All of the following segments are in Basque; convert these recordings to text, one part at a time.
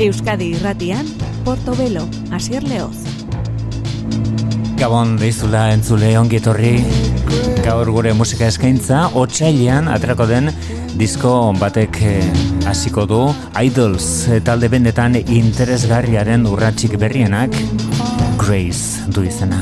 Euskadi irratian, Portobelo, Asier Leoz. Gabon deizula entzule ongietorri gaur gure musika eskaintza otxailean atrako den disko batek eh, hasiko du Idols eh, talde bendetan interesgarriaren urratxik berrienak Grace du izena.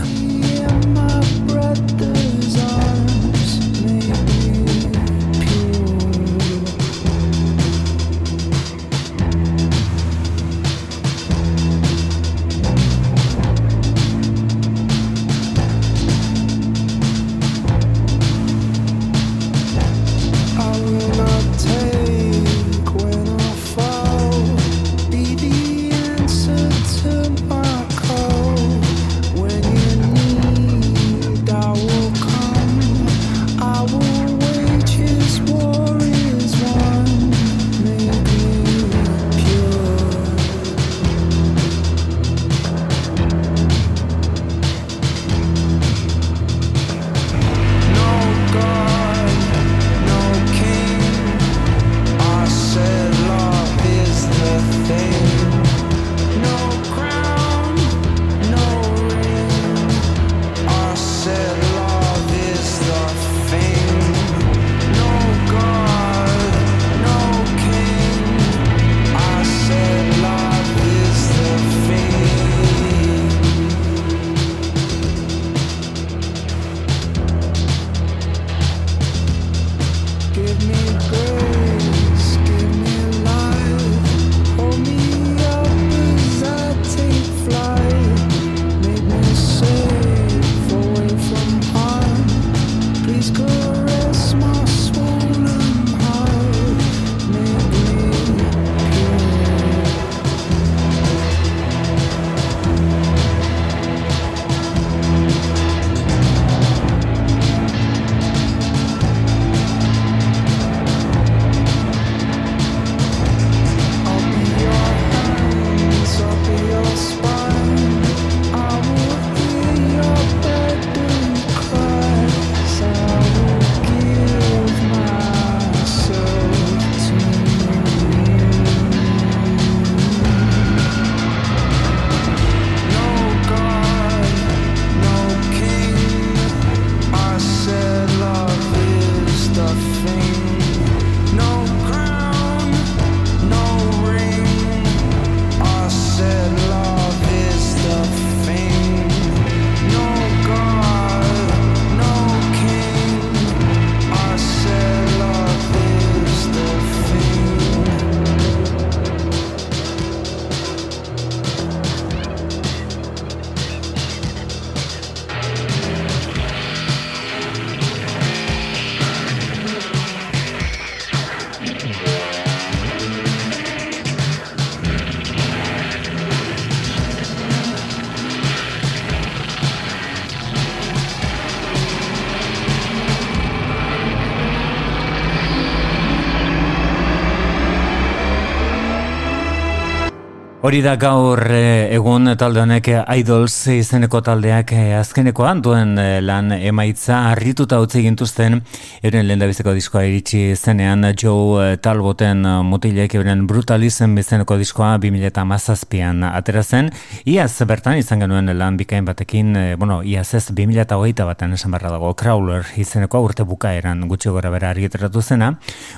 Hori da gaur eh, egun talde honek Idols izeneko taldeak eh, azkenekoan duen eh, lan emaitza harrituta utzi gintuzten. Euren lehendabizeko diskoa iritsi zenean Joe Talboten mutilek euren brutalism izeneko diskoa 2008an atera zen. Iaz bertan izan genuen lan bikain batekin bueno, iaz ez 2008 baten esan barra dago Crawler izeneko urte bukaeran gutxi gora bera argiteratu zena.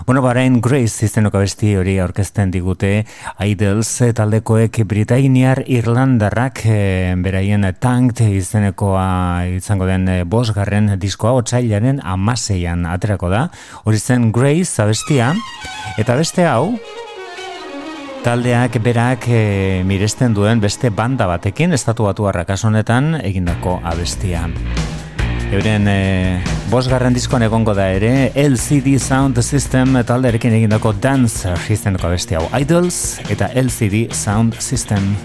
Bueno, barain Grace izeneko besti hori aurkezten digute Idols taldeko hauek Britainiar Irlandarrak e, beraien tank izenekoa izango den e, bosgarren diskoa otxailaren amaseian aterako da. Hori zen Grace abestia eta beste hau taldeak berak e, miresten duen beste banda batekin estatu batu honetan egindako abestia. Euren e, bosgarren diskoan egongo da ere LCD Sound System talderekin egindako Dancer izeneko besti hau Idols eta LCD Sound System.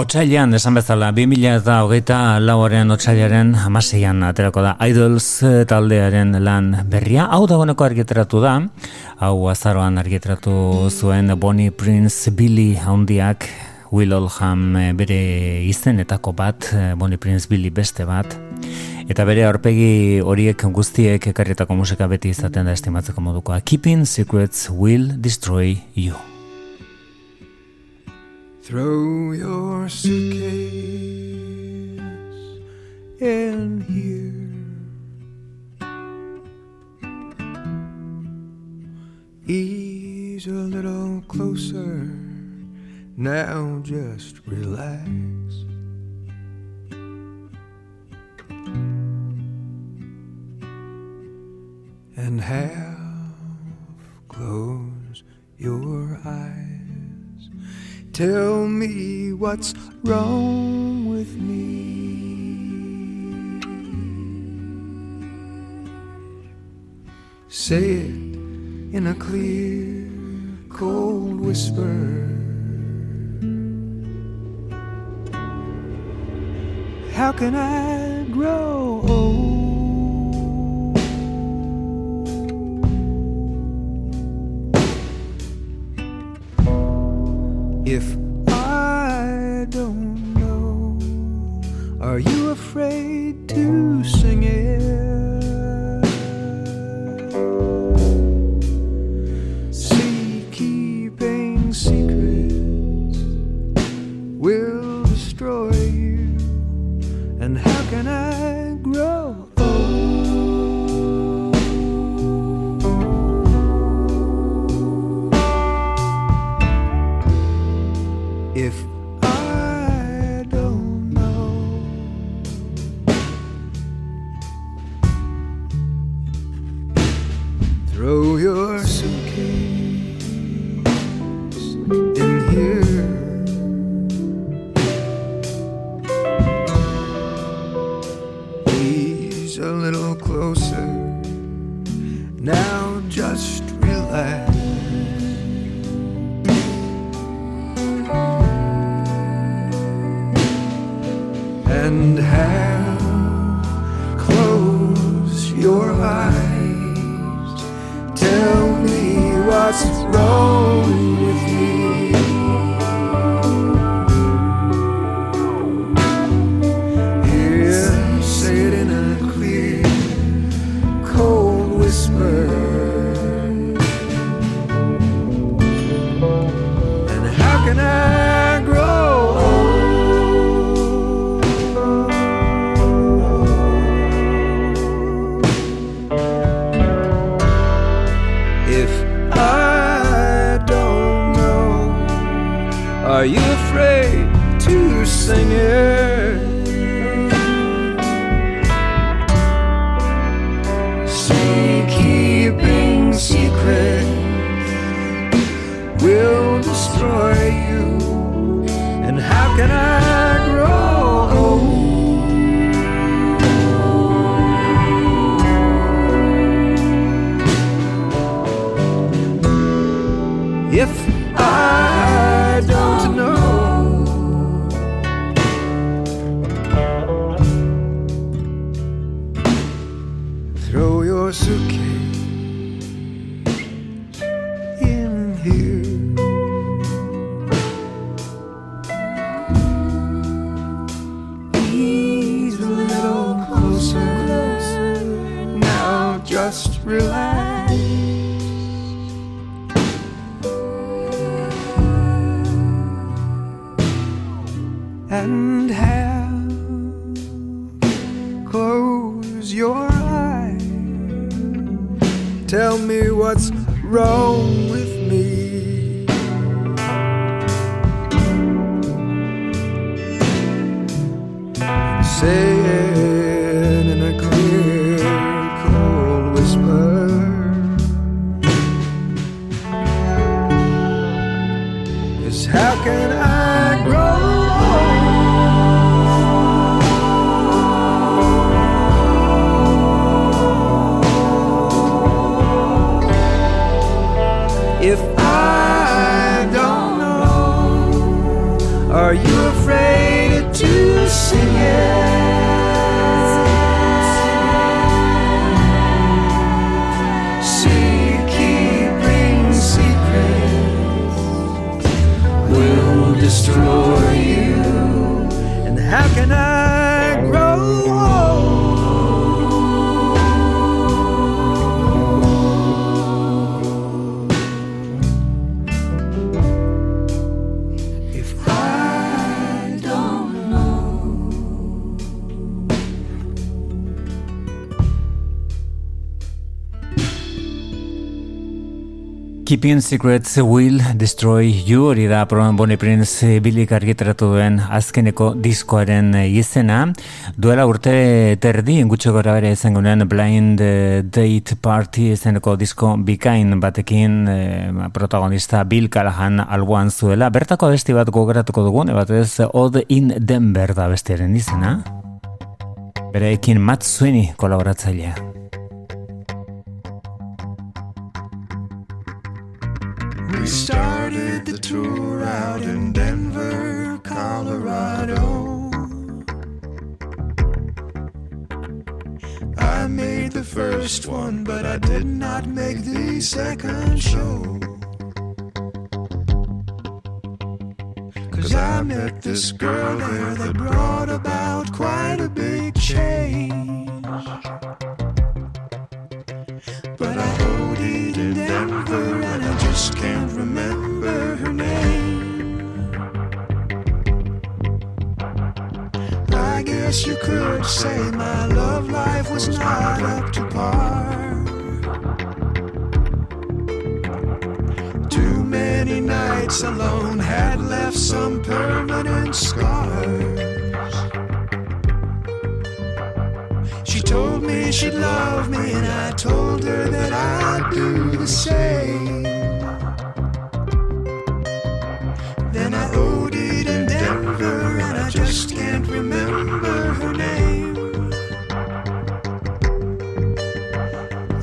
Otsailean, esan bezala, 2000 eta hogeita lauaren otsailaren amaseian aterako da Idols taldearen lan berria. Hau da honeko argiteratu da, hau azaroan argiteratu zuen Bonnie Prince Billy handiak, Will Oldham eh, bere izenetako bat, eh, Bonnie Prince Billy beste bat, eta bere aurpegi horiek guztiek ekarrietako musika beti izaten da estimatzeko modukoa. Keeping Secrets Will Destroy You. Throw your suitcase in here. Ease a little closer. Now just relax. And half close your eyes. Tell me what's wrong with me. Say it in a clear, cold whisper. How can I grow old? If I don't know, are you afraid to sing it? A little closer. Now just relax. And have close your eyes. Tell me what's wrong Keeping Secrets Will Destroy You hori da proban Bonnie Prince eh, bilik argitratu duen azkeneko diskoaren eh, izena. Duela urte terdi, gutxo gora bere izango Blind eh, Date Party izeneko disko bikain batekin protagonista Bill Callahan alboan zuela. Bertako abesti bat gogoratuko dugun, bat ez Odd in Denver da bestiaren izena. Bere ekin Matt Sweeney kolaboratzailea. Started the tour out in Denver, Colorado. I made the first one, but I did not make the second show. Cause I met this girl there that brought about quite a big change. But I OD'd in Denver and I just can't remember her name. I guess you could say my love life was not up to par. Too many nights alone had left some permanent scars. Told me she'd love me, and I told her that I'd do the same. Then I OD'd in Denver, and I just can't remember her name.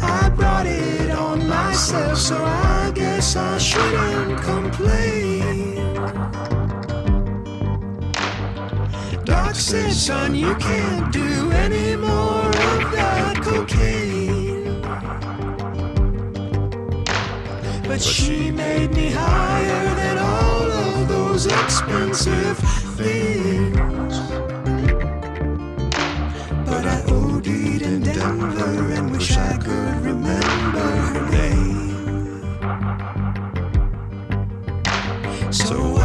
I brought it on myself, so I guess I shouldn't complain. Said, son, you can't do any more of that cocaine. But she made me higher than all of those expensive things. But I OD'd in Denver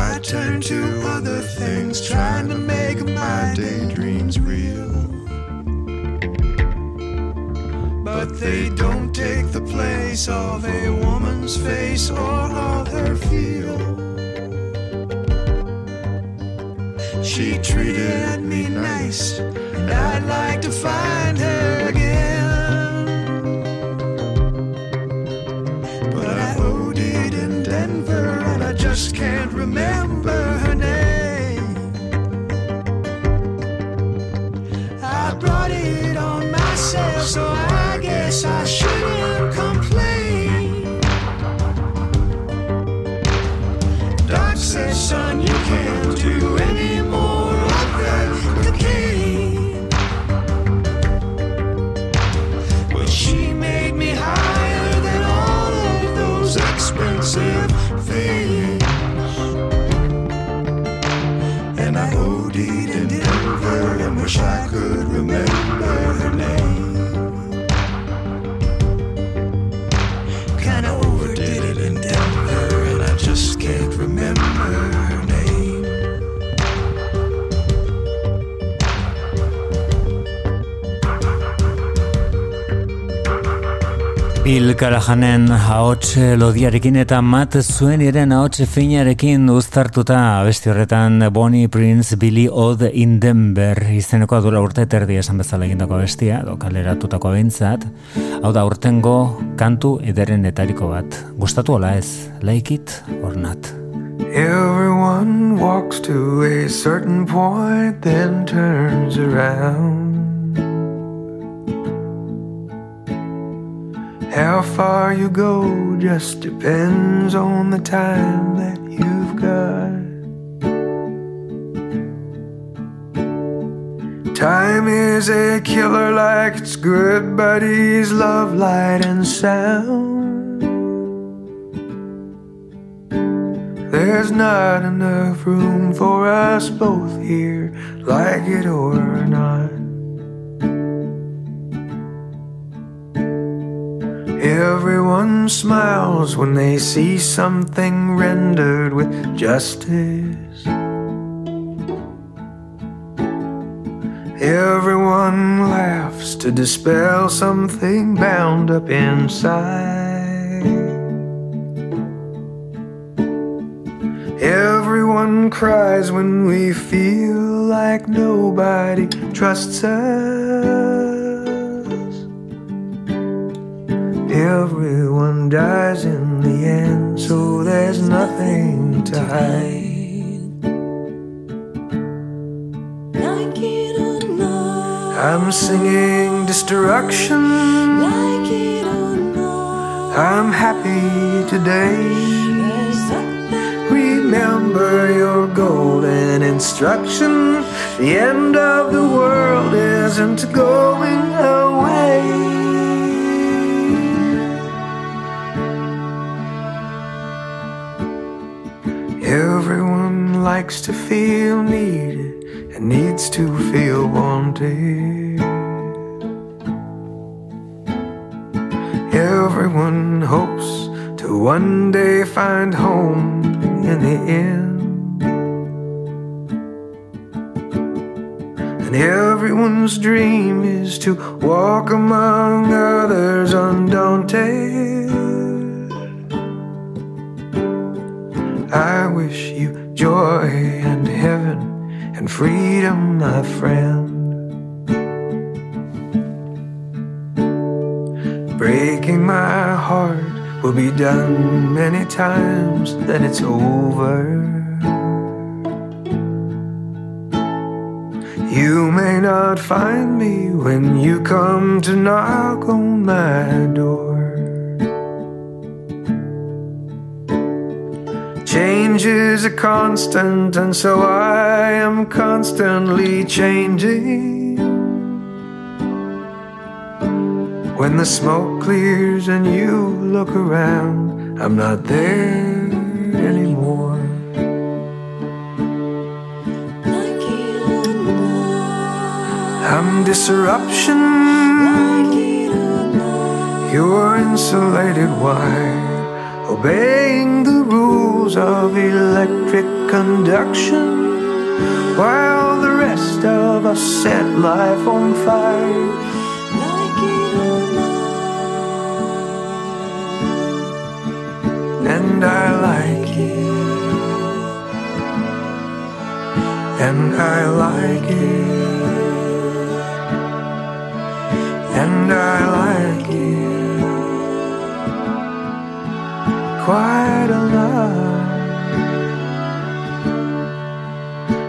I turn to other things, trying to make my daydreams real. But they don't take the place of a woman's face or of her feel. She treated me nice, and I'd like to find her Callahanen ahots lodiarekin eta mat zuen iren finarekin uztartuta abesti horretan Bonnie Prince Billy Odd in Denver izeneko adura urte terdi esan bezala egindako abestia, do kaleratutako. Hau da urtengo kantu ederen etariko bat. Gustatu hola ez, like it or not. Everyone walks to a certain point, then turns around. How far you go just depends on the time that you've got. Time is a killer like its good buddies, love, light, and sound. There's not enough room for us both here, like it or not. Everyone smiles when they see something rendered with justice. Everyone laughs to dispel something bound up inside. Everyone cries when we feel like nobody trusts us. Everyone dies in the end, so there's nothing to hide. Like it or not, I'm singing destruction. like it or not, I'm happy today. Remember your golden instruction. The end of the world isn't going away. Everyone likes to feel needed and needs to feel wanted. Everyone hopes to one day find home in the end. And everyone's dream is to walk among others undaunted. I wish you joy and heaven and freedom, my friend. Breaking my heart will be done many times, then it's over. You may not find me when you come to knock on my door. Change is a constant, and so I am constantly changing. When the smoke clears and you look around, I'm not there anymore. I'm disruption. You're insulated wire, obeying the rules of electric conduction, while the rest of us set life on fire. like it And I like it, and I like it, and I like it quite a lot.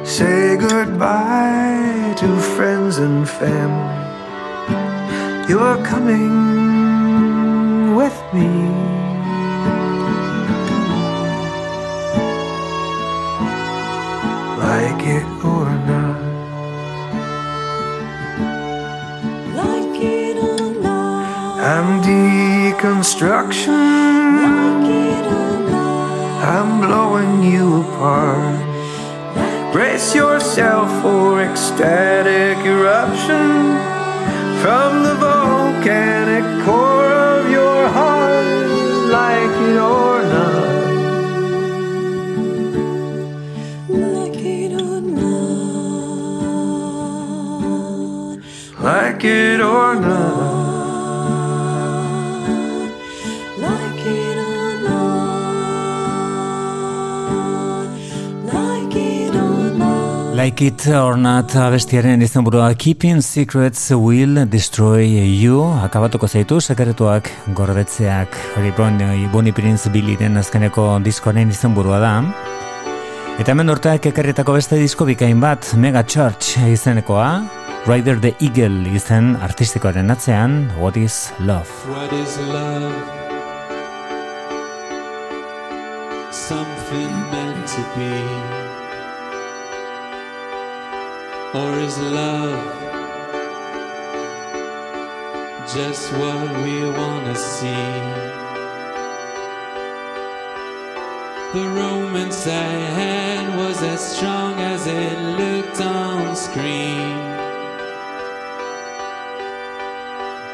Say goodbye to friends and family. You're coming with me. Like it or not. like it or not, I'm deconstruction. like it or not, I'm blowing you apart. Brace yourself for ecstatic eruption from the volcanic core of your heart, like it or not. like it or not, Like it or not. Like it or not abestiaren izenburua Keeping Secrets Will Destroy You. Akabatuko zaitu sekretuak gordetzeak hori Bonnie, Prince Billyren azkeneko diskoaren izenburua da. Eta hemen urteak ekarritako beste disko bikain bat Mega Church izenekoa. Rider the Eagle izen artistikoaren atzean What is Love? What is love? Something meant to be. Or is love just what we wanna see? The romance I had was as strong as it looked on screen.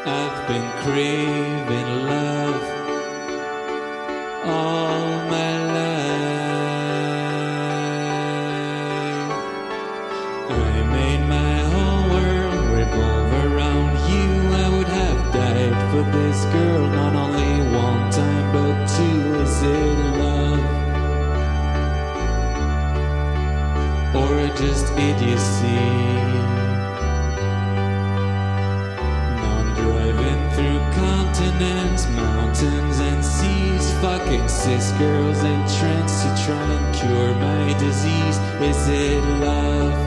I've been craving love all my for this girl not only one time but two. Is it love? Or just idiocy? Now I'm driving through continents, mountains, and seas. Fucking cis girls in trance to try and cure my disease. Is it love?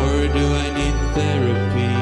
Or do I need therapy?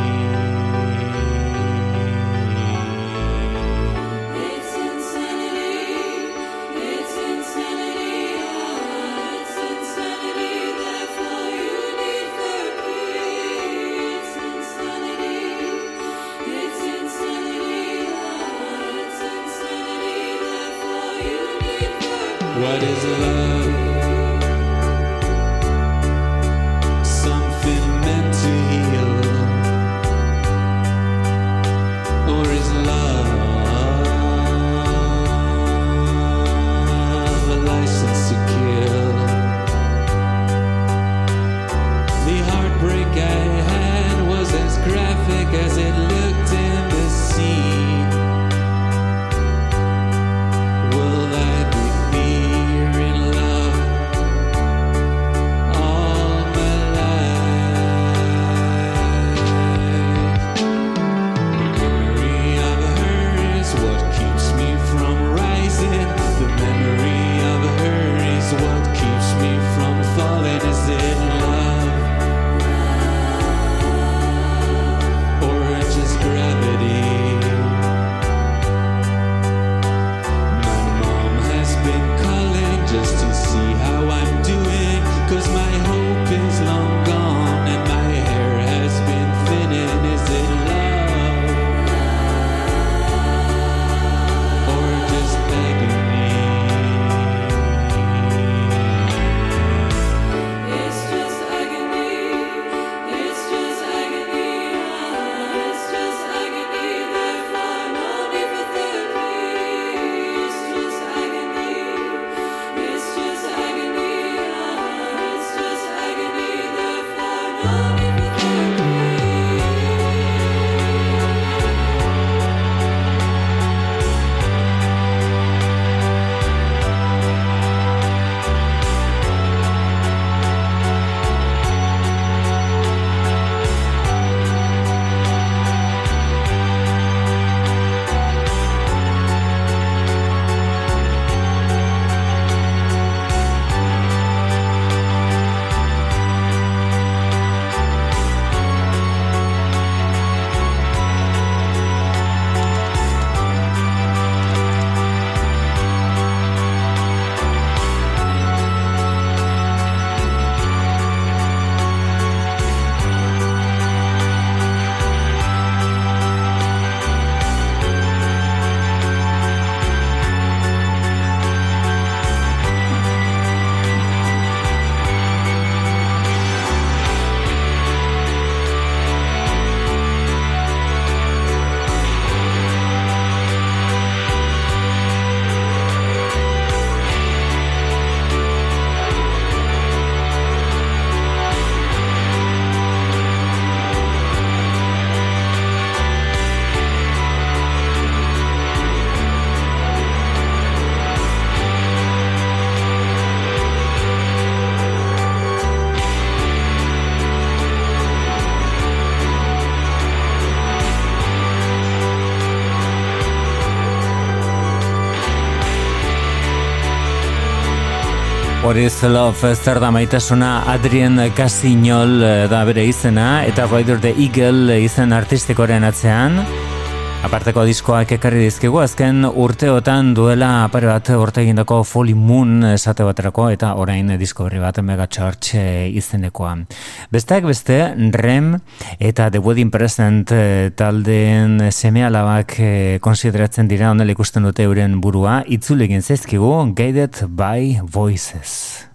Hori Love zer da maitasuna Adrien Casignol eh, da bere izena eta Rider the Eagle izen artistikoren atzean Aparteko diskoak ekarri dizkigu azken urteotan duela pare bat urte egindako Folly Moon esate baterako eta orain disko berri bat Mega Church eh, izenekoa. Besteak beste, Rem eta The Wedding Present eh, taldeen seme alabak konsideratzen dira onela ikusten dute euren burua, itzule egin zaizkigu Guided by Voices.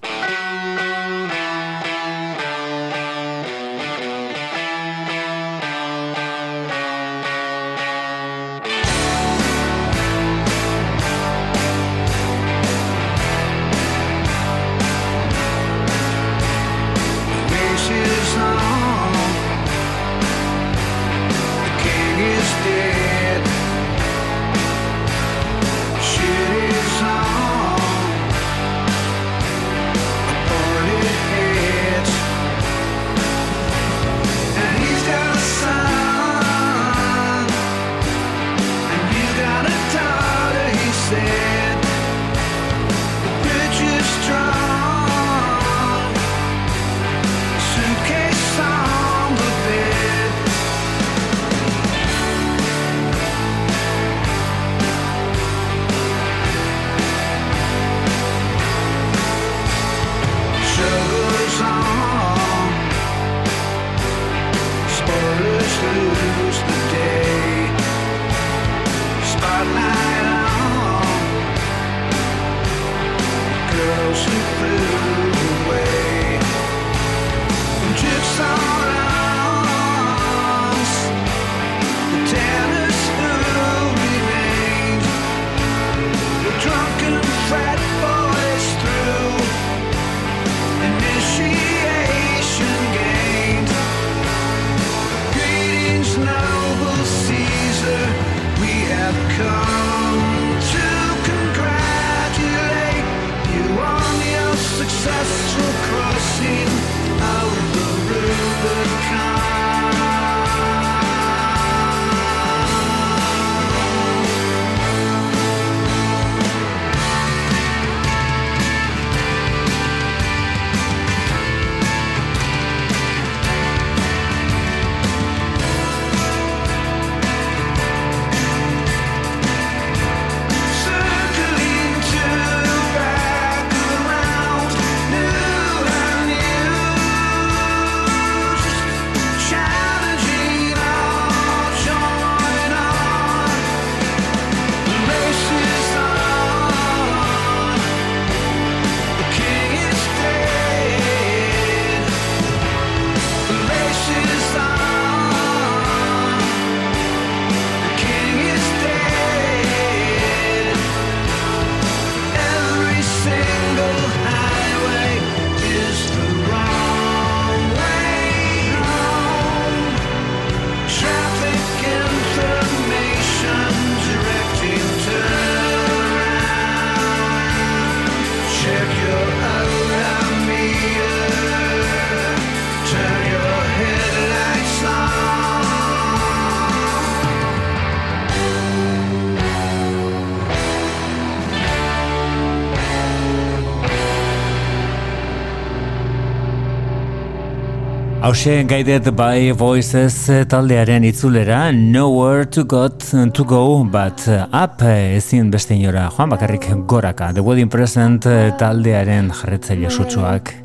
Hauxe Guided by Voices taldearen itzulera Nowhere to, got, to go but up ezin beste inora. Joan bakarrik goraka. The Wedding Present taldearen jarretzaile sutsuak.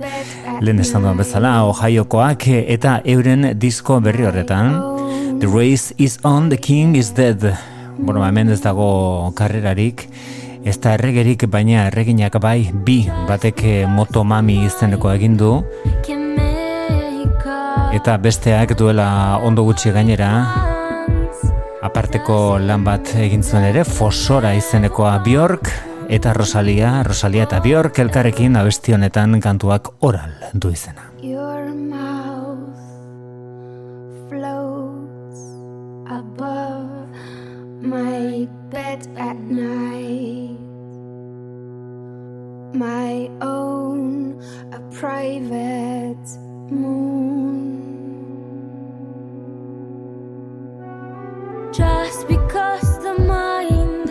Lehen esan duan bezala Ohiokoak eta euren disko berri horretan. The race is on, the king is dead. Bueno, hemen ez dago karrerarik Ez da erregerik, baina erreginak bai bi batek motomami izeneko egin du eta besteak duela ondo gutxi gainera aparteko lan bat egin zuen ere Fosora izenekoa Bjork eta Rosalia, Rosalia eta Bjork elkarrekin abesti honetan kantuak oral du izena. Your mouth floats above my bed at night. My own, a private moon. Just because the mind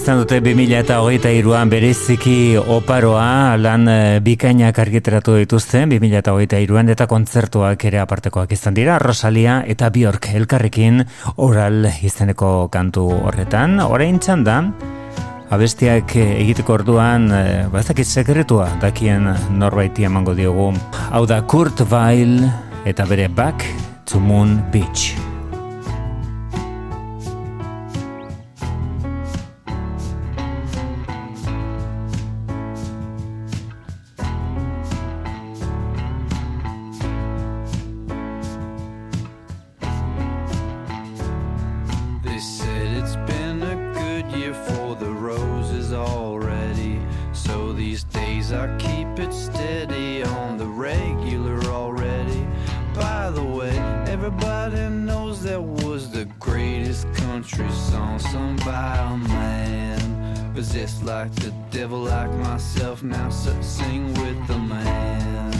izan dute 2000 eta hogeita iruan bereziki oparoa. Lan eh, bikainak argiteratu dituzten 2000 eta hogeita iruan eta kontzertuak ere apartekoak izan dira. Rosalia eta Bjork elkarrekin oral izeneko kantu horretan. Orain txanda abestiak egiteko orduan eh, bazakit sekretua dakien norbaiti emango diogu. Hau da Kurt Weil eta bere Back to Moon Beach. this country song sung by a man possessed like the devil, like myself. Now sing with the man.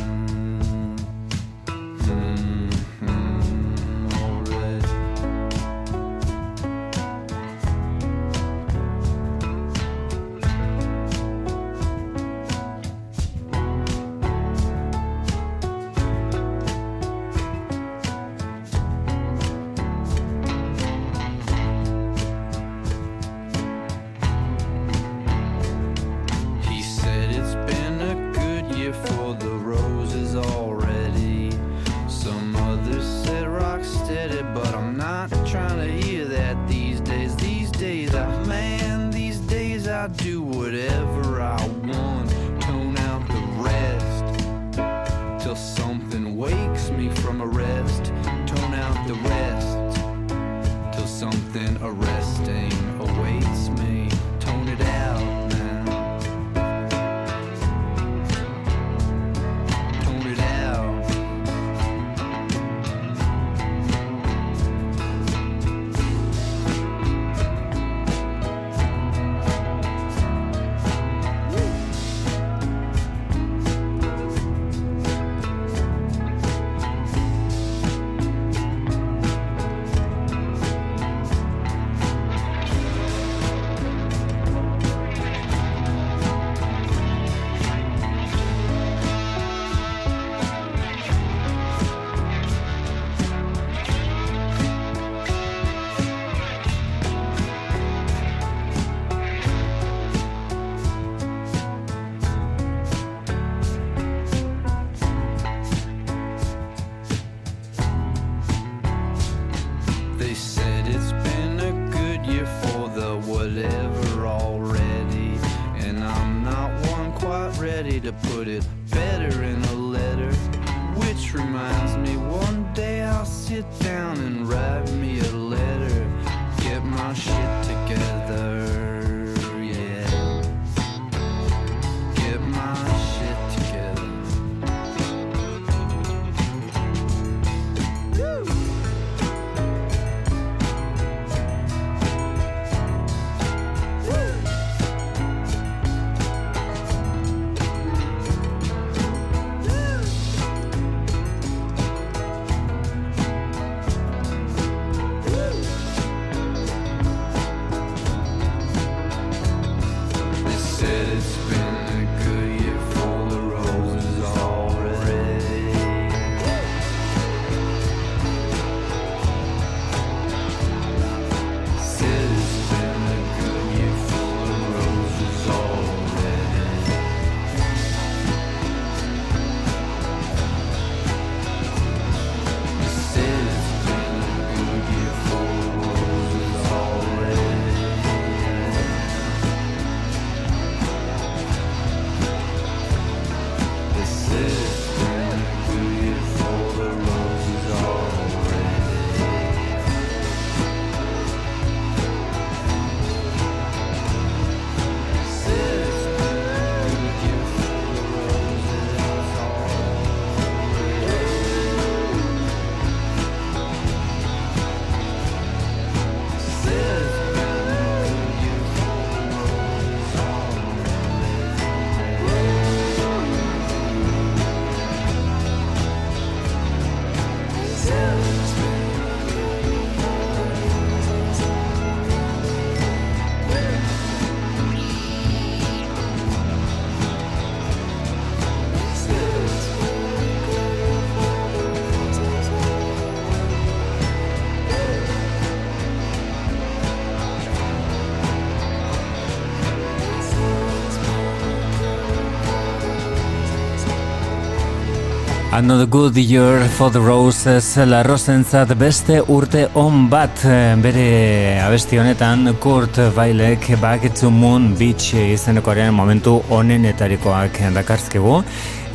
Another good year for the roses, la rosentzat beste urte on bat. Bere abesti honetan Kurt Weilek Back to Moon Beach izenekoaren momentu onenetarikoak dakarzkegu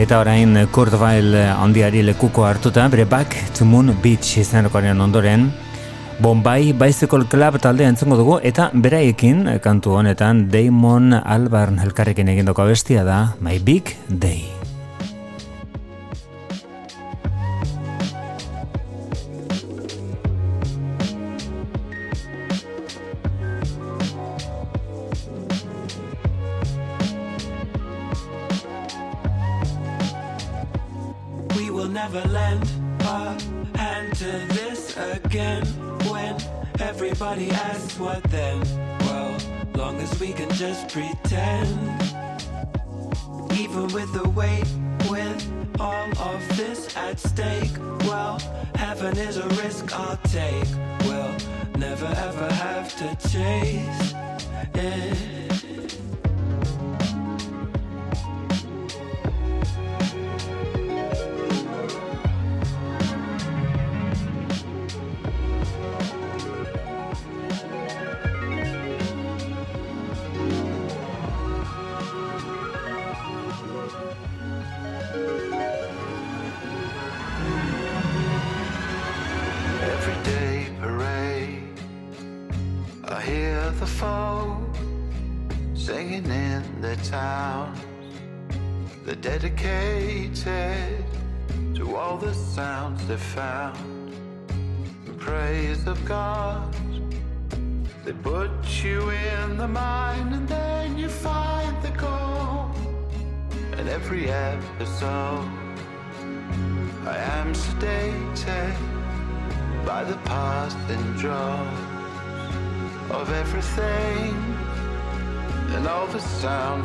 eta orain Kurt Weil handiari lekuko hartuta bere Back to Moon Beach izenekoaren ondoren Bombay Bicycle Club talde entzungo dugu. Eta beraiekin kantu honetan Damon Albarn elkarrekin egindoko abestia da My Big Day.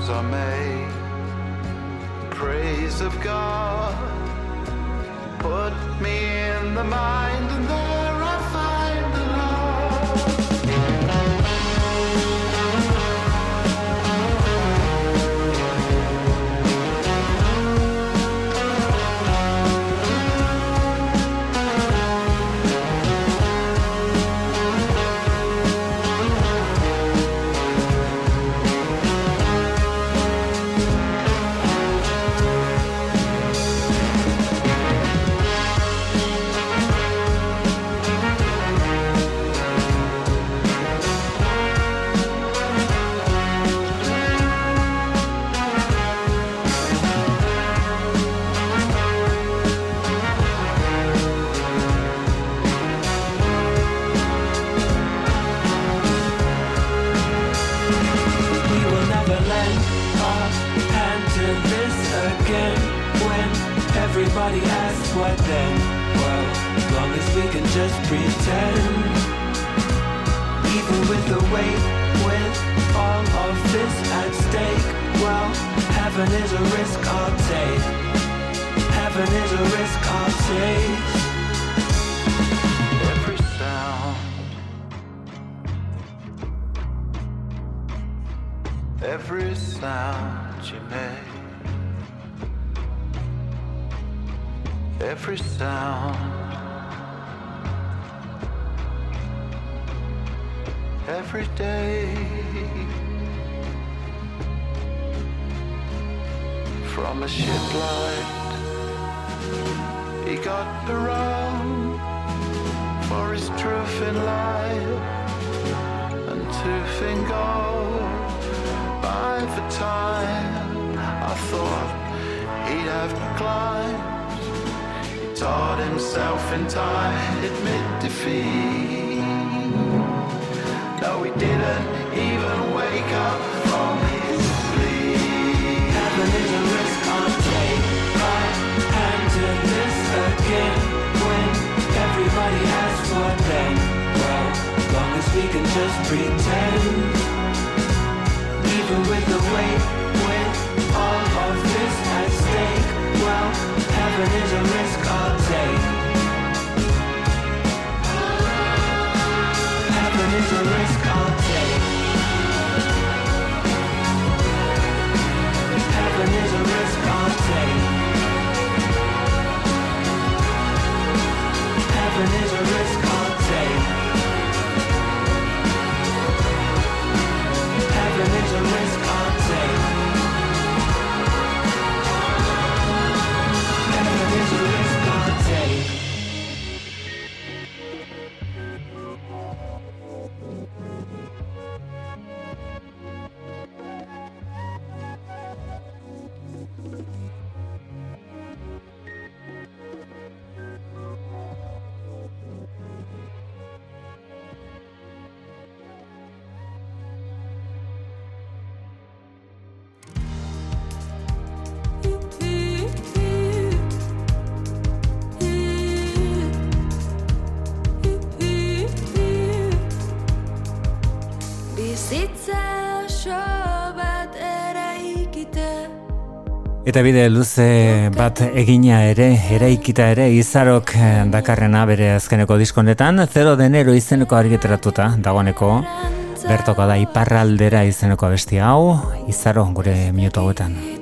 Sounds are made. Praise of God, put me in the mind, and there everybody asks what then? Well, as long as we can just pretend. Even with the weight, with all of this at stake. Well, heaven is a risk I'll take. Heaven is a risk I'll take. Every sound, every sound every sound, every day. From a ship light, he got the around for his truth in life and tooth in gold. By the time I thought he'd have climbed, taught himself in time, admit defeat. No, he didn't even wake up from his sleep. Heaven is a risk I'll take. My hand to this again. When everybody asks what then? Well, long as we can just pretend. Even with the weight, happen is a risk I'll take. Is a risk I'll take. Is a risk I'll take. Is a risk I'll take. Eta bide luze bat egina ere, eraikita ere, izarok eh, dakarrena bere azkeneko diskonetan, 0 denero izeneko argiteratuta dagoeneko, bertoko da iparraldera izeneko abesti hau, izaro gure minutu hauetan.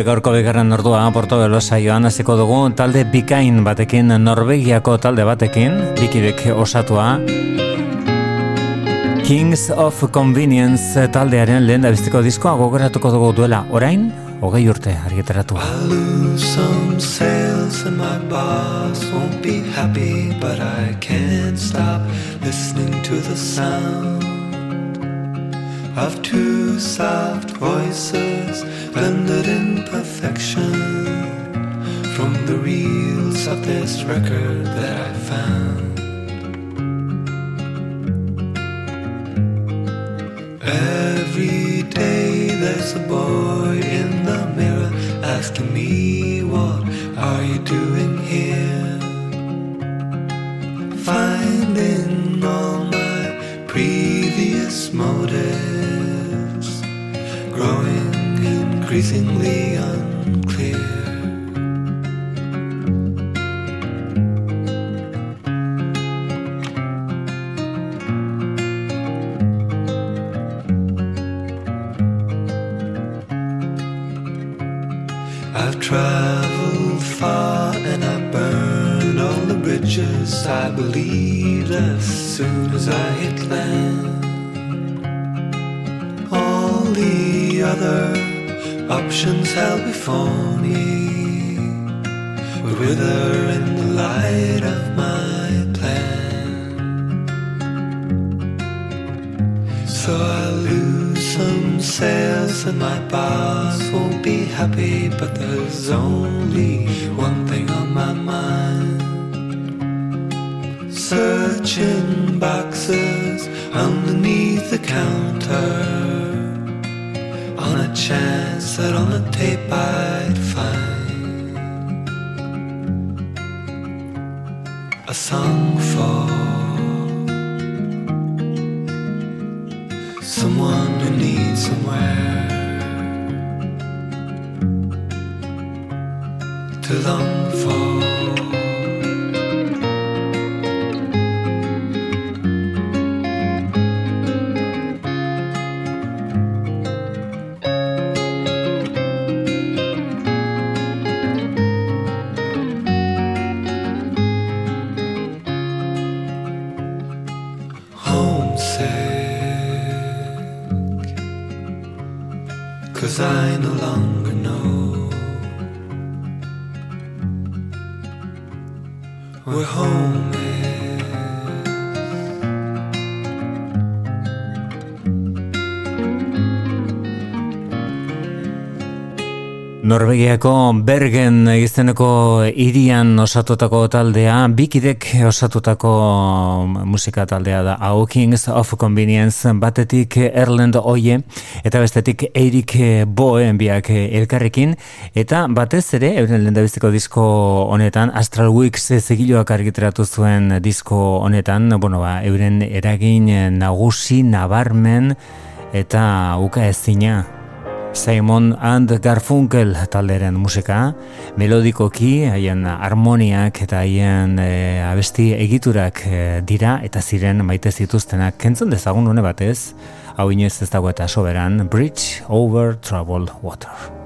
Gure gaurko bigarren ordua Portobelo saioan hasiko dugu talde bikain batekin Norvegiako talde batekin bikidek osatua Kings of Convenience taldearen lehen dabizteko diskoa gogoratuko dugu duela orain hogei urte argitaratua. Happy, but I can't stop listening to the sound of two soft voices blended in perfection from the reels of this record that I found. Counter Norvegiako Bergen izeneko irian osatutako taldea, bikidek osatutako musika taldea da Au Kings of Convenience, batetik Erland Oie eta bestetik Eirik Boe biak elkarrekin, eta batez ere, euren lendabiziko disko honetan, Astral Weeks zigiloak argiteratu zuen disko honetan, bueno, ba, euren eragin nagusi, nabarmen, eta uka ezina. Simon and Garfunkel talderen musika, melodikoki, haien harmoniak eta haien e, abesti egiturak e, dira eta ziren maite zituztenak kentzun dezagun une batez, hau inoiz ez dago eta soberan, Bridge over Troubled Water.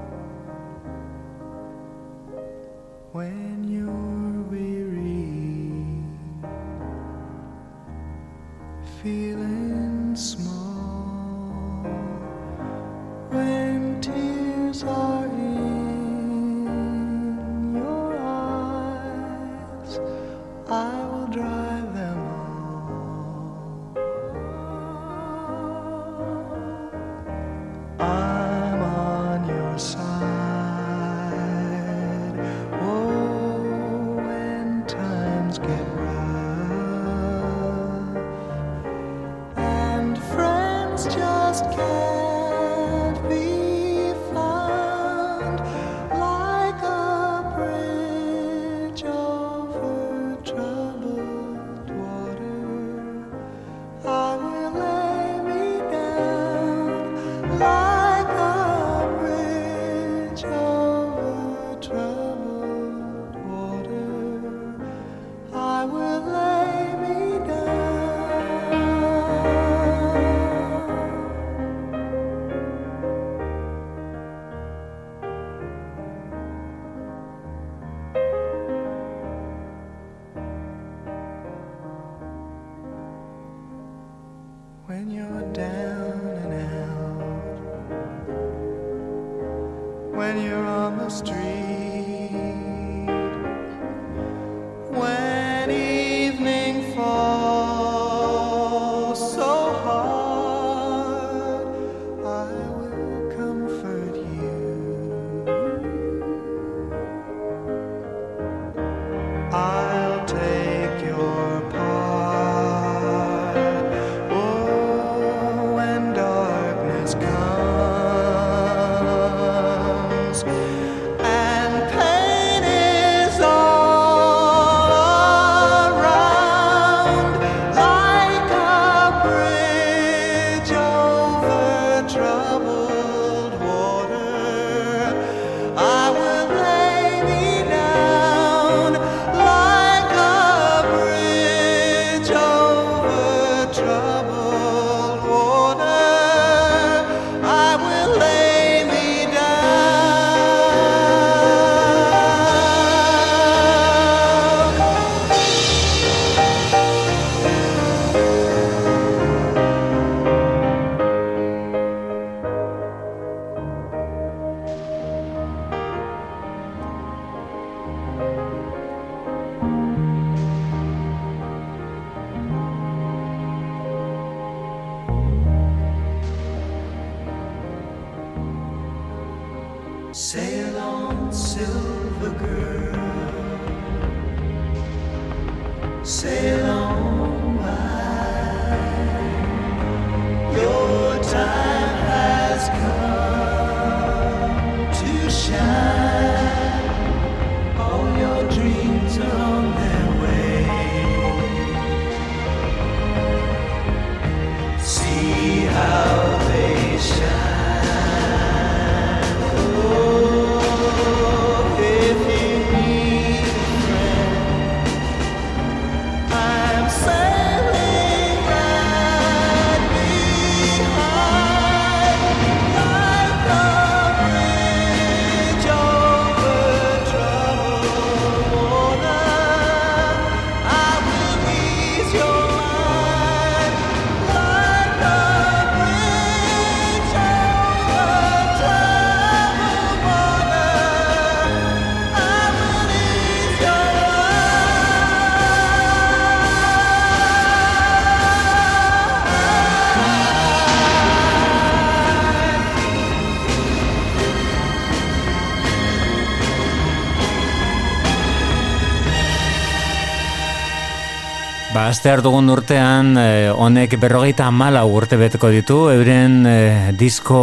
Ba, aste dugun urtean, eh, honek berrogeita amala urte beteko ditu, euren eh, disko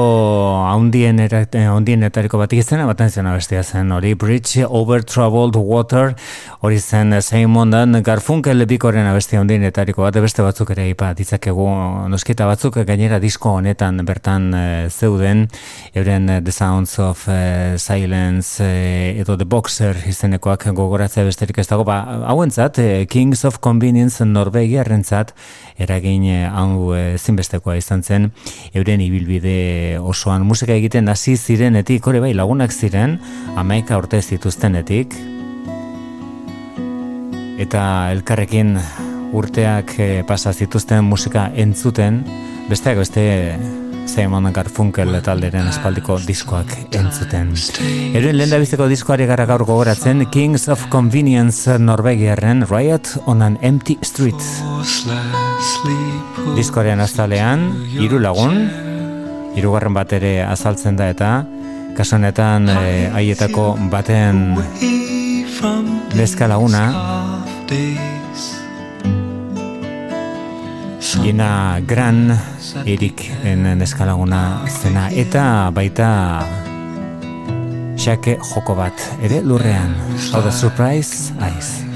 haundien, era, eh, bat izena, bat izena bestia zen, hori Bridge Over Troubled Water, hori zen eh, Simon Dan Garfunkel bikoren abestia haundienetariko bat, beste batzuk ere ipa ditzakegu, noskita batzuk gainera disko honetan bertan eh, zeuden, euren eh, The Sounds of eh, Silence eh, edo The Boxer izenekoak gogoratzea besterik ez dago, ba, hauentzat, Kings of Convenience Norvegiarrentzat eragin hau eh, zinbestekoa izan zen, euren ibilbide osoan musika egiten hasi zirenetik, hori bai lagunak ziren, amaika urte zituztenetik, eta elkarrekin urteak eh, pasa zituzten musika entzuten, besteak beste Simon Garfunkel talderen espaldiko diskoak entzuten. Euren lehen biziko diskoari gara gaur gogoratzen Kings of Convenience Norvegiarren Riot on an Empty Street. Diskoaren azalean, hiru lagun, hirugarren bat ere azaltzen da eta kasu honetan eh, haietako baten neska laguna Ina Gran Erik en neska laguna zena eta baita xake joko bat ere lurrean. Hau da surprise eyes.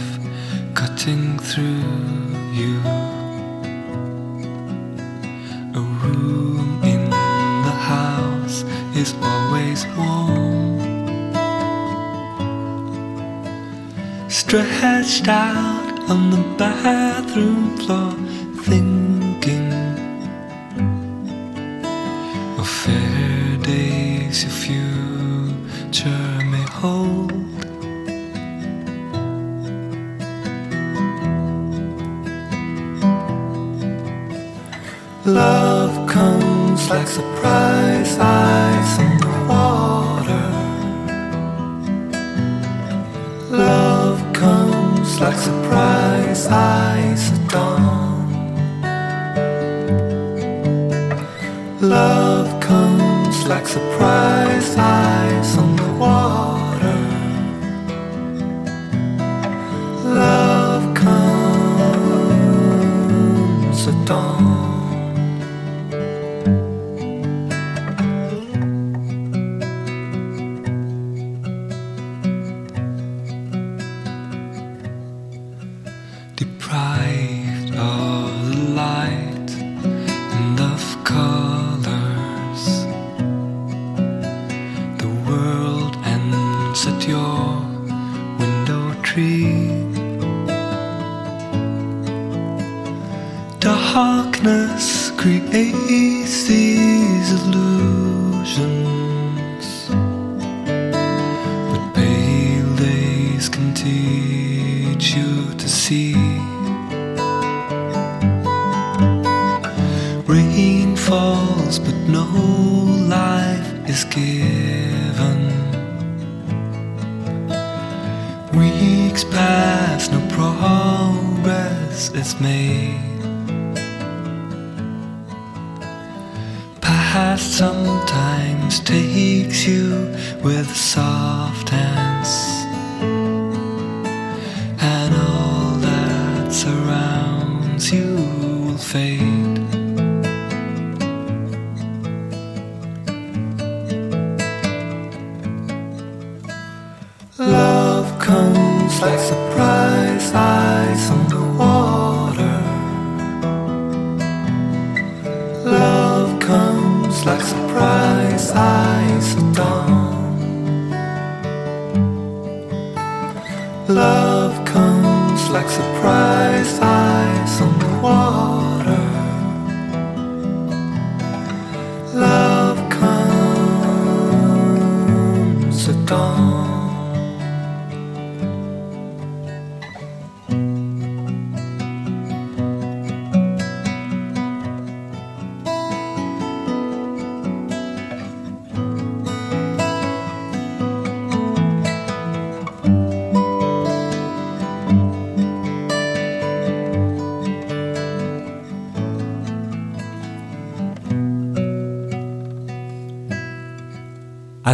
cutting through you. A room in the house is always warm. Stretched out on the bathroom floor, thinking of fair days your future may hold. Love comes like surprise ice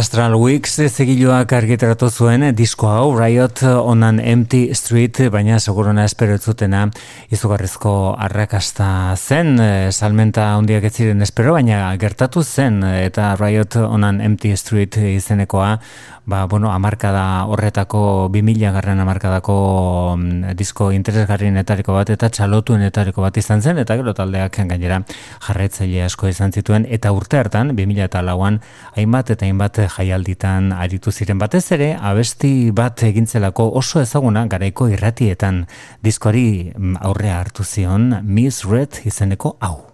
Astral Weeks zigiluak argitaratu zuen disko hau Riot onan Empty Street, baina seguruna espero zutena izugarrizko arrakasta zen, eh, salmenta handiak ez ziren espero, baina gertatu zen eta Riot onan Empty Street izenekoa ba, bueno, amarkada horretako, 2000 garren amarkadako mm, disko interesgarrienetariko bat eta txalotuenetariko bat izan zen, eta gero taldeak gainera jarraitzaile asko izan zituen, eta urte hartan, 2000 eta lauan, hainbat eta hainbat jaialditan aritu ziren batez ere, abesti bat egintzelako oso ezaguna garaiko irratietan diskoari aurrea hartu zion Miss Red izeneko hau.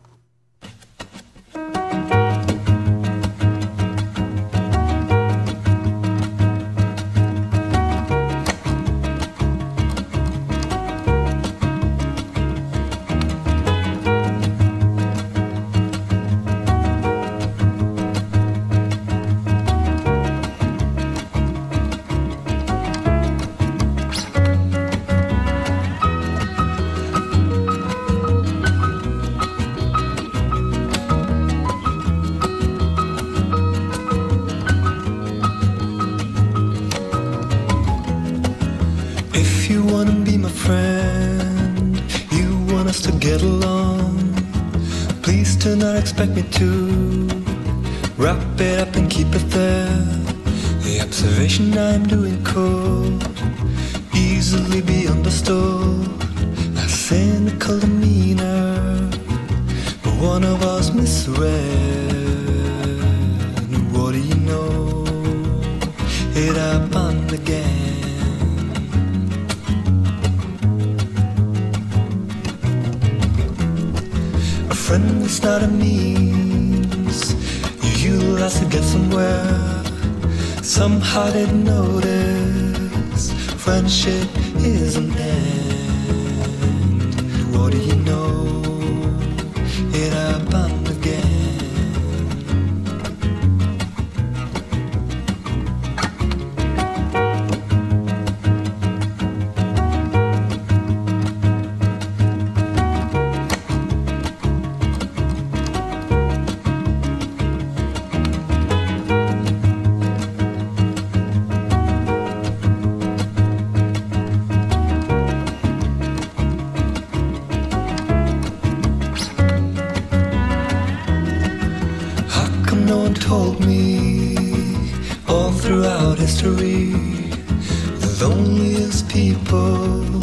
Told me all throughout history? The loneliest people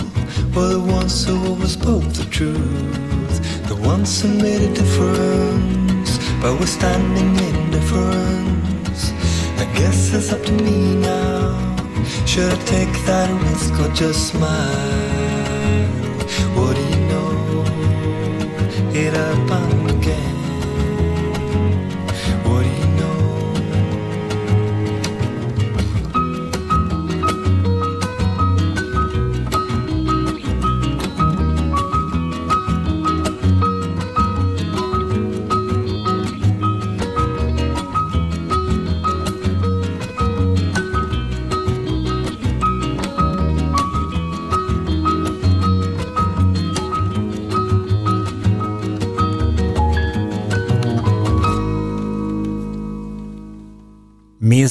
were the ones who always spoke the truth, the ones who made a difference by withstanding indifference. I guess it's up to me now. Should I take that risk or just smile? What do you know? It happened again.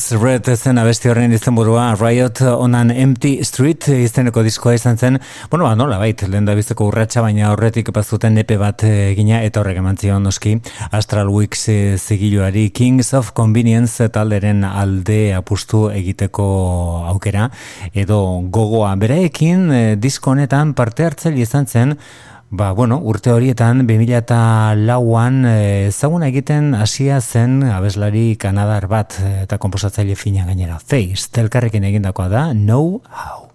Miss Red zen abesti horren izenburua Riot on an Empty Street izeneko diskoa izan zen. Bueno, ba, nola bait, lehen da bizteko urratxa, baina horretik bazuten epe bat egina eta horrek eman zion noski Astral Weeks eh, zigiluari Kings of Convenience talderen alde apustu egiteko aukera edo gogoa beraekin eh, disko honetan parte hartzaile izan zen Ba, bueno, urte horietan 2000 lauan eh, ezaguna egiten hasia zen abeslari kanadar bat eh, eta komposatzaile fina gainera. Face, telkarrekin egindakoa da, Know How.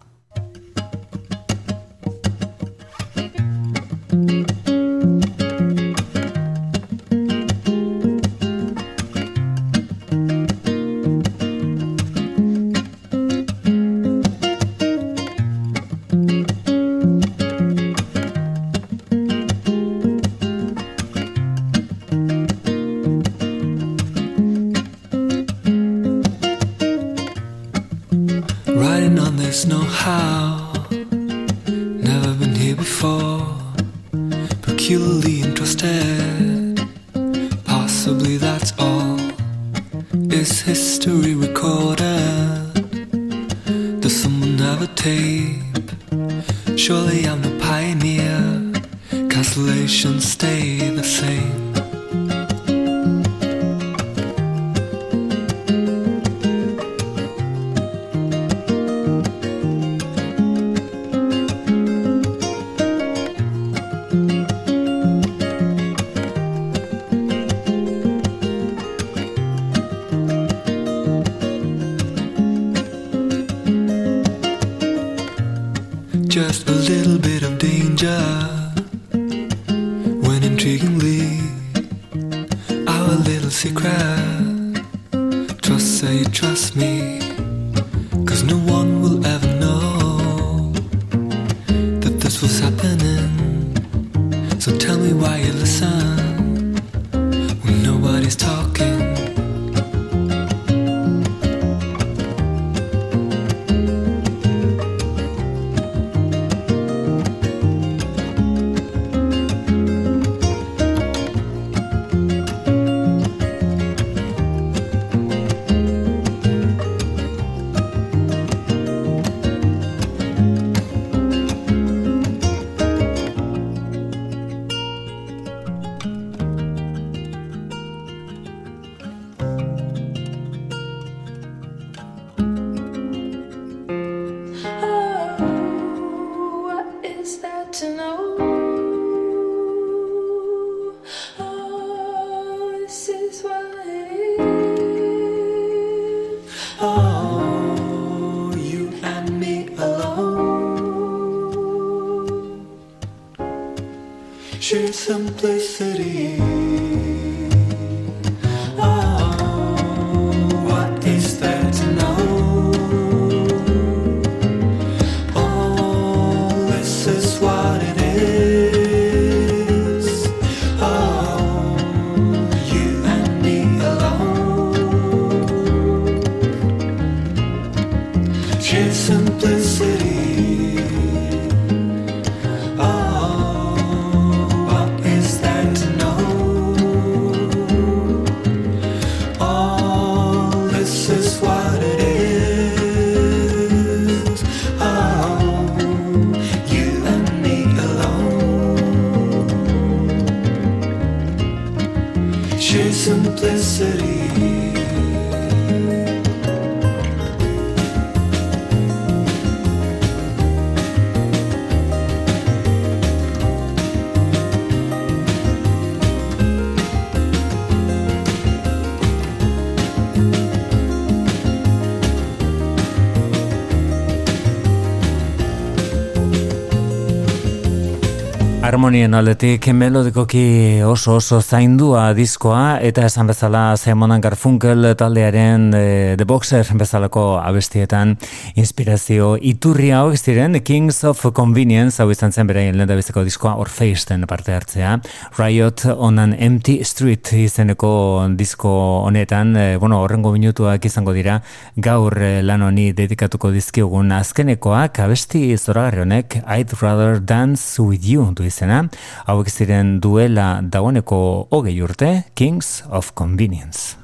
Harmonien aldetik melodikoki oso oso zaindua diskoa eta esan bezala Simon Garfunkel taldearen e, The Boxer bezalako abestietan inspirazio iturri hauek ziren. Kings of Convenience hau izan zen beraien lehen biziko diskoa Orfeisten parte hartzea. Riot on an Empty Street izeneko disko honetan e, bueno, horrengo minutuak izango dira. Gaur e, lan honi dedikatuko dizkiogun azkenekoak abesti zoragarri honek I'd rather dance with you du izena, hauek ziren duela dagoeneko hogei urte, Kings of Convenience.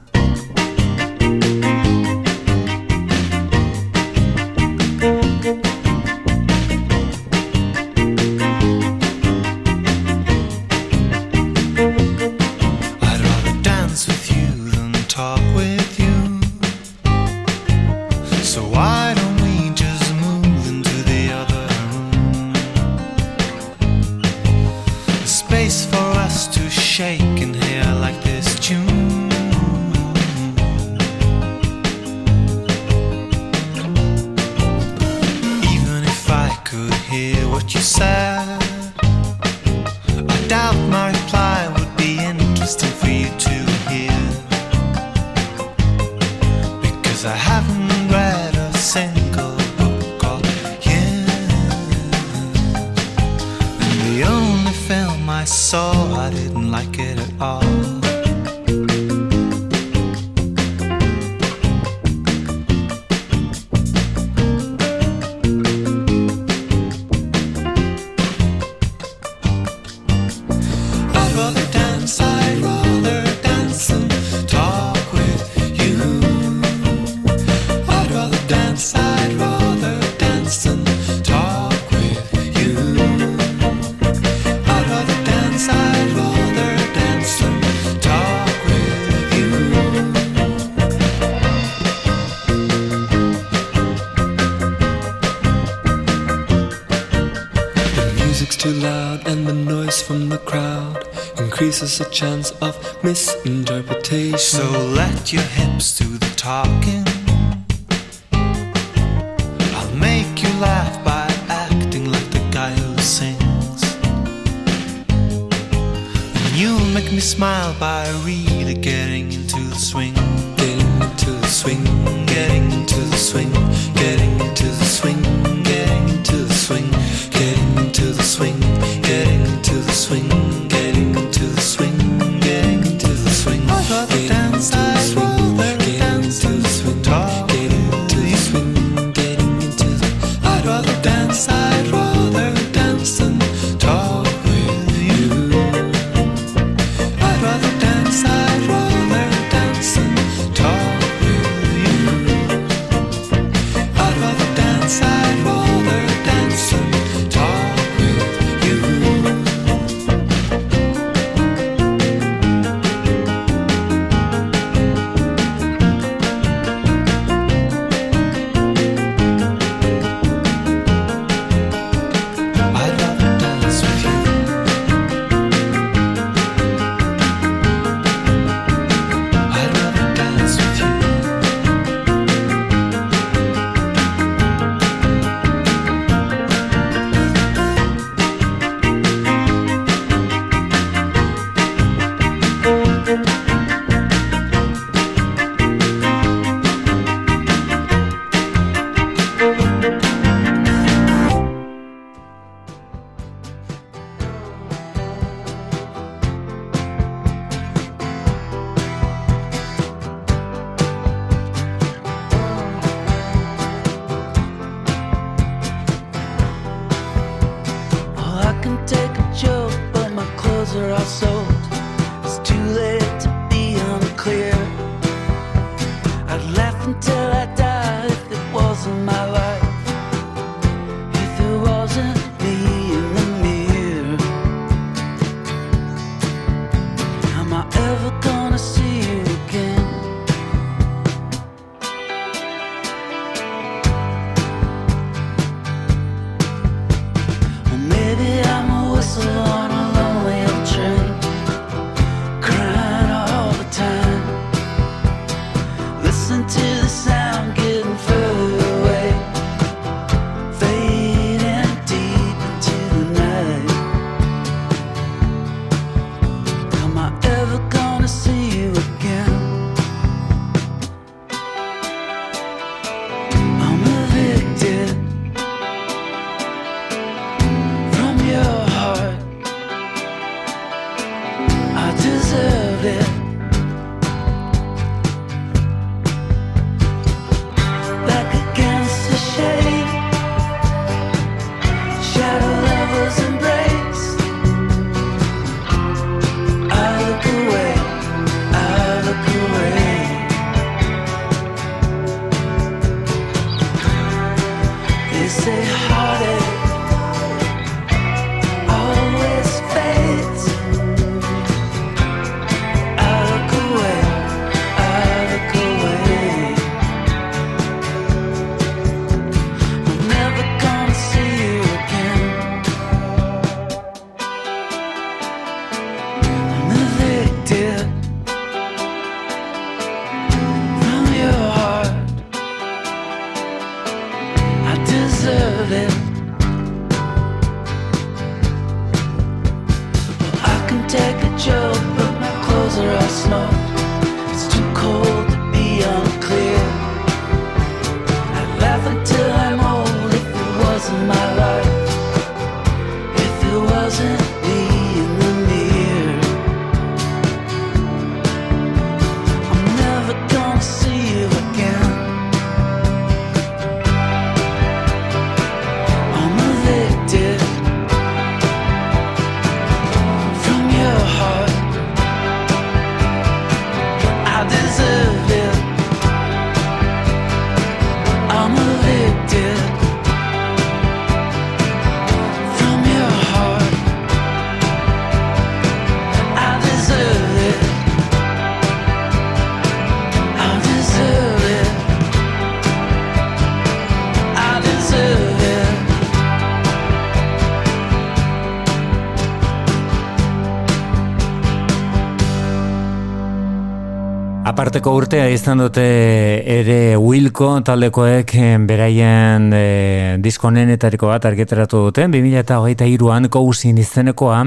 hear what you said. I doubt my reply would be interesting for you to hear. Because I haven't read a single book all year. And the only film I saw had a chance of misinterpretation. So let your hips do the talking. Aparteko urtea izan dute ere Wilco taldekoek eh, beraien e, diskonenetariko bat argitaratu dute 2023an Cousin izenekoa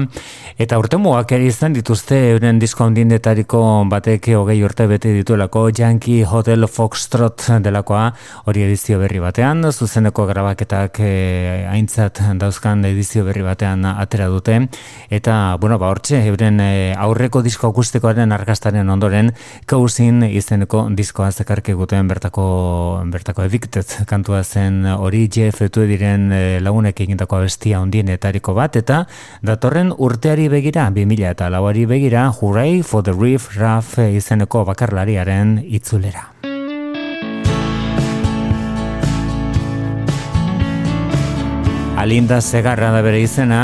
eta urte mugak ere izan dituzte euren disko handinetariko batek hogei urte bete dituelako Yankee Hotel Foxtrot delakoa hori edizio berri batean zuzeneko grabaketak e, aintzat dauzkan edizio berri batean atera dute. Eta bueno ba hortxe euren e, aurreko disko akustikoaren arkastaren ondoren Cousin izeneko diskoa zekarke guten bertako bertako Evicted kantua zen hori Jeff diren e, lagunek egindako abestia ondienetariko bat. Eta datorren urteari begira 2000 eta lauari begira Hooray for the Reef Raff izeneko bakarlariaren itzulera. Alinda Segarra da bere izena,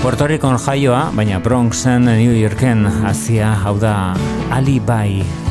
Puerto Ricon jaioa, baina Bronxen New Yorken hasia hau da Alibi. You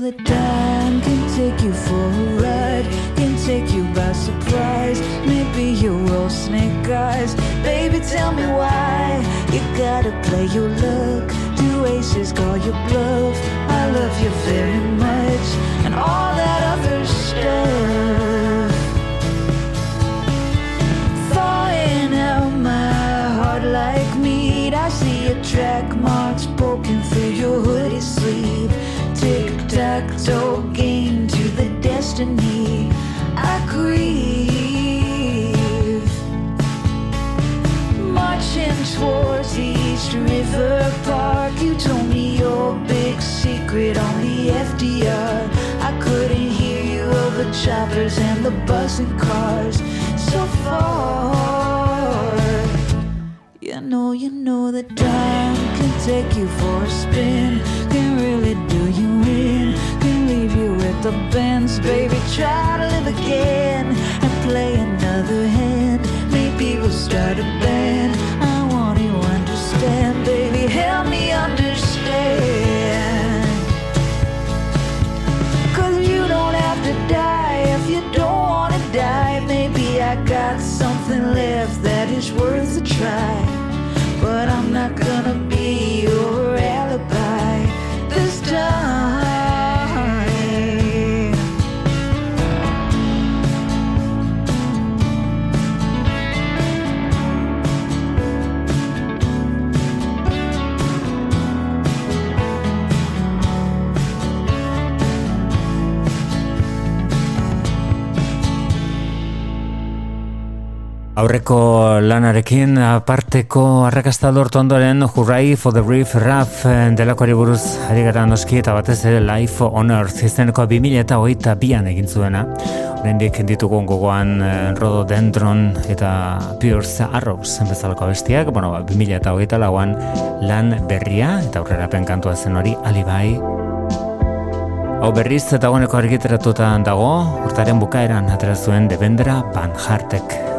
that time can take you for a ride, can take you by surprise. Maybe you're all snake eyes, baby. Tell me why you gotta play your luck. Do aces call your bluff? I love you very much, and all that other stuff. Thawing out my heart like meat. I see your track marks poking through your hoodie sleeve. Tic tac toe game to the destiny. I grieve. Marching towards East River Park. You told me your big secret on the FDR. I couldn't hear you over the choppers and the buzzing cars. So far. You know, you know that time can take you for a spin. Really do you in. Can leave you with the bends, baby. Try to live again and play another hand. Maybe we'll start a band. I want you to understand, baby. Help me understand. Cause you don't have to die if you don't wanna die. Maybe I got something left that is worth a try. But I'm not gonna Aurreko lanarekin aparteko arrakasta lortu ondoren Hurray for the Reef Raff eh, delakoari buruz ari gara noski eta batez ere Life on Earth izeneko 2000 eta hogeita bian egin zuena. Horrendik ditugun gogoan eh, Rhododendron eta Pierce Arrows bezalako bestiak, bueno, ba, 2000 eta hogeita lauan lan berria eta aurrerapen kantua zen hori Alibai Hau berriz eta goneko argitaratuta dago, urtaren bukaeran atera zuen Devendra Van Hartek.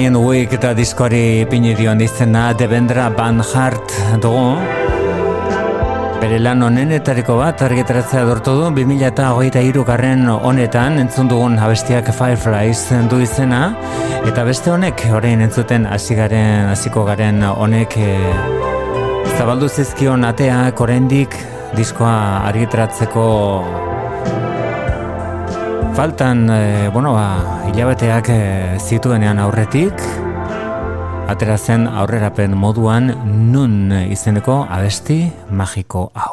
Flying Week eta diskoari ipini dion izena Devendra Van Hart dugu. Bere lan honenetariko bat argitaratzea dortu du 2008 garren honetan entzun dugun abestiak Fireflies du izena eta beste honek orain entzuten hasi garen hasiko garen honek e, zabaldu zizkion ateak oraindik diskoa argitaratzeko faltan e, bueno ba hilabeteak e, zituenean aurretik atera zen aurrerapen moduan nun izeneko abesti magiko hau.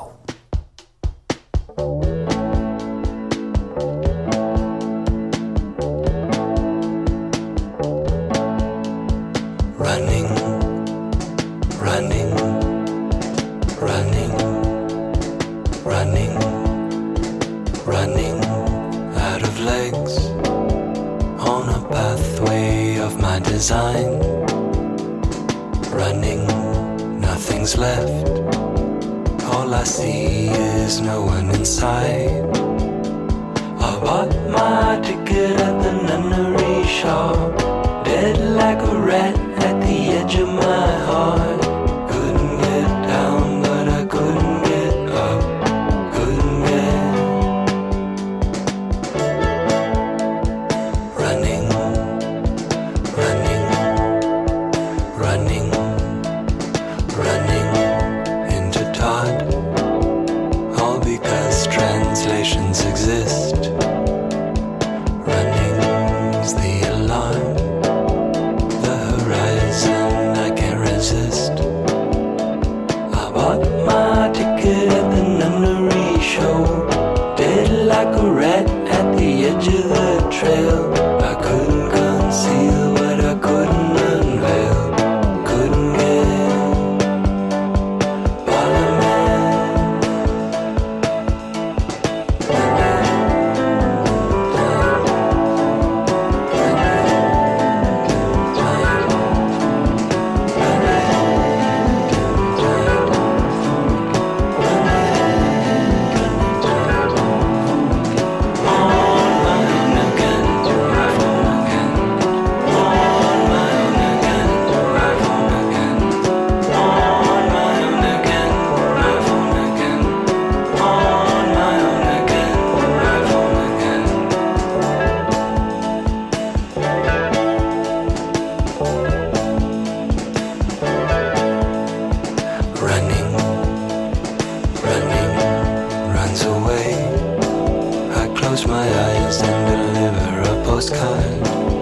close my eyes and deliver a postcard.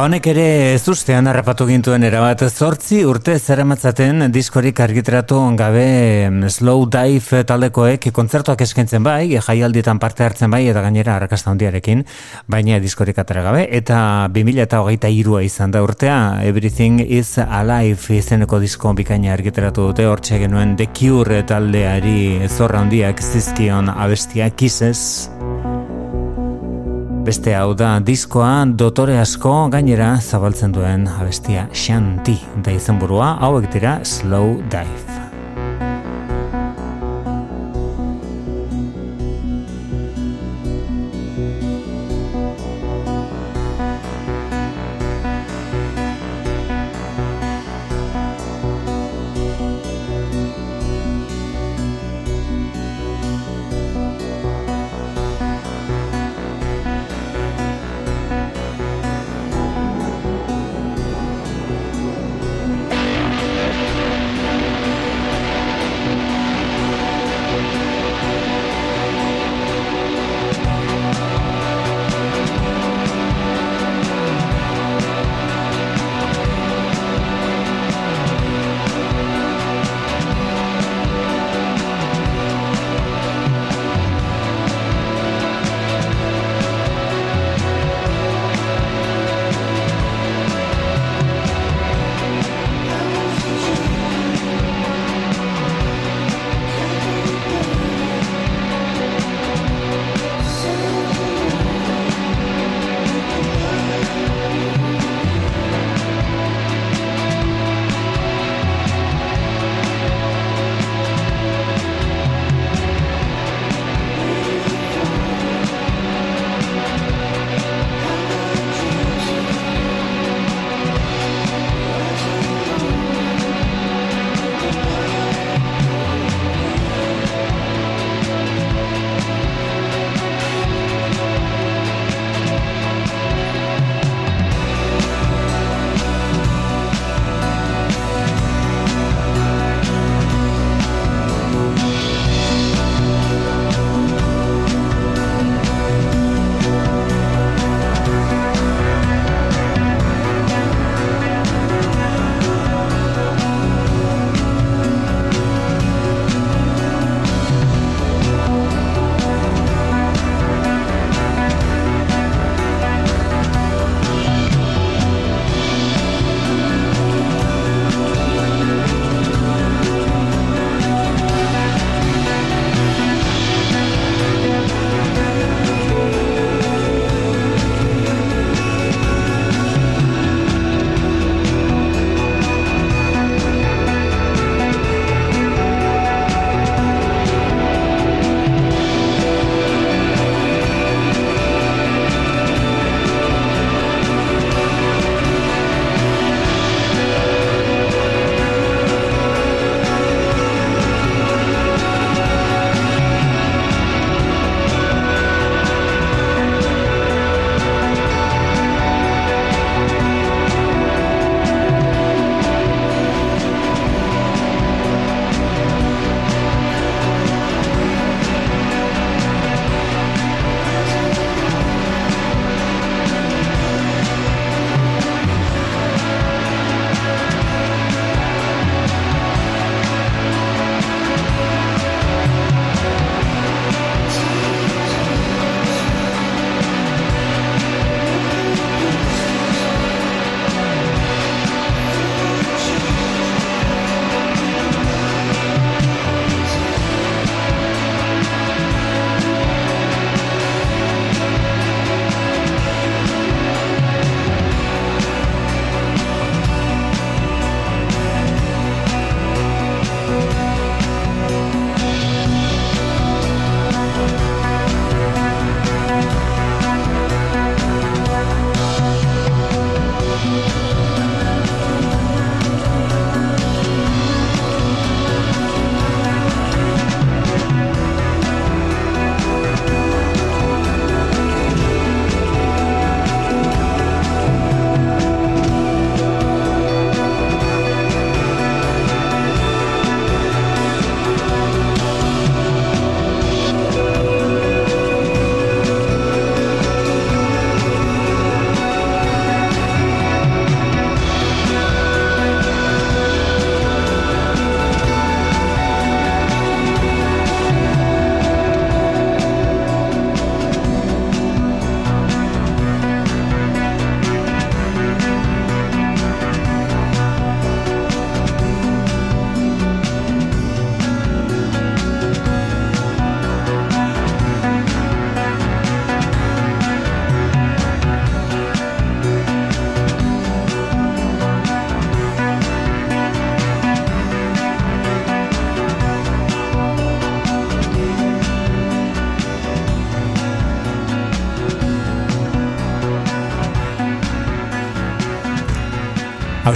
Ba honek ere ez ustean harrapatu gintuen erabat. Zortzi urte zeramatzaten diskorik argitratu gabe Slow Dive taldekoek kontzertuak eskaintzen bai, jaialdietan parte hartzen bai eta gainera arrakasta handiarekin, baina diskorik atera gabe. Eta 2008a irua izan da urtea Everything is Alive izeneko disko bikaina argitratu dute. Hortxe genuen The Cure taldeari zorra handiak zizkion abestia Kisses Beste hau da diskoa dotore asko gainera zabaltzen duen abestia Shanti da izenburua hauek dira Slow Dive.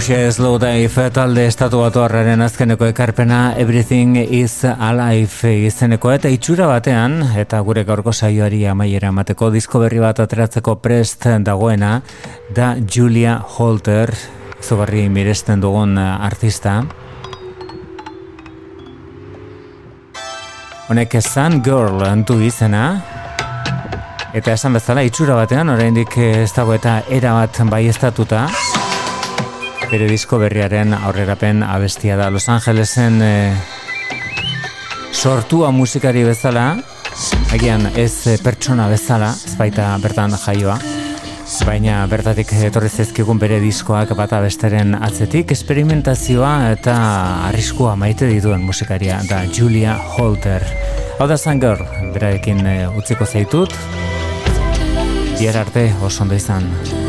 Hauxe Slow Dive talde estatu batu azkeneko ekarpena Everything is Alive izeneko eta itxura batean eta gure gaurko saioari amaiera emateko disko berri bat ateratzeko prest dagoena da Julia Holter zugarri miresten dugun artista Honek Sun Girl antu izena Eta esan bezala itxura batean, oraindik ez dago eta era bat bai estatuta. Bere disko berriaren aurrerapen abestia da Los Angelesen e, sortua musikari bezala, agian ez eh, pertsona bezala, ez baita bertan jaioa. Baina bertatik etorri zezkigun bere diskoak bata besteren atzetik, esperimentazioa eta arriskua maite dituen musikaria da Julia Holter. Hau da Girl, berarekin e, utziko zaitut, Bihar arte oso ondo izan.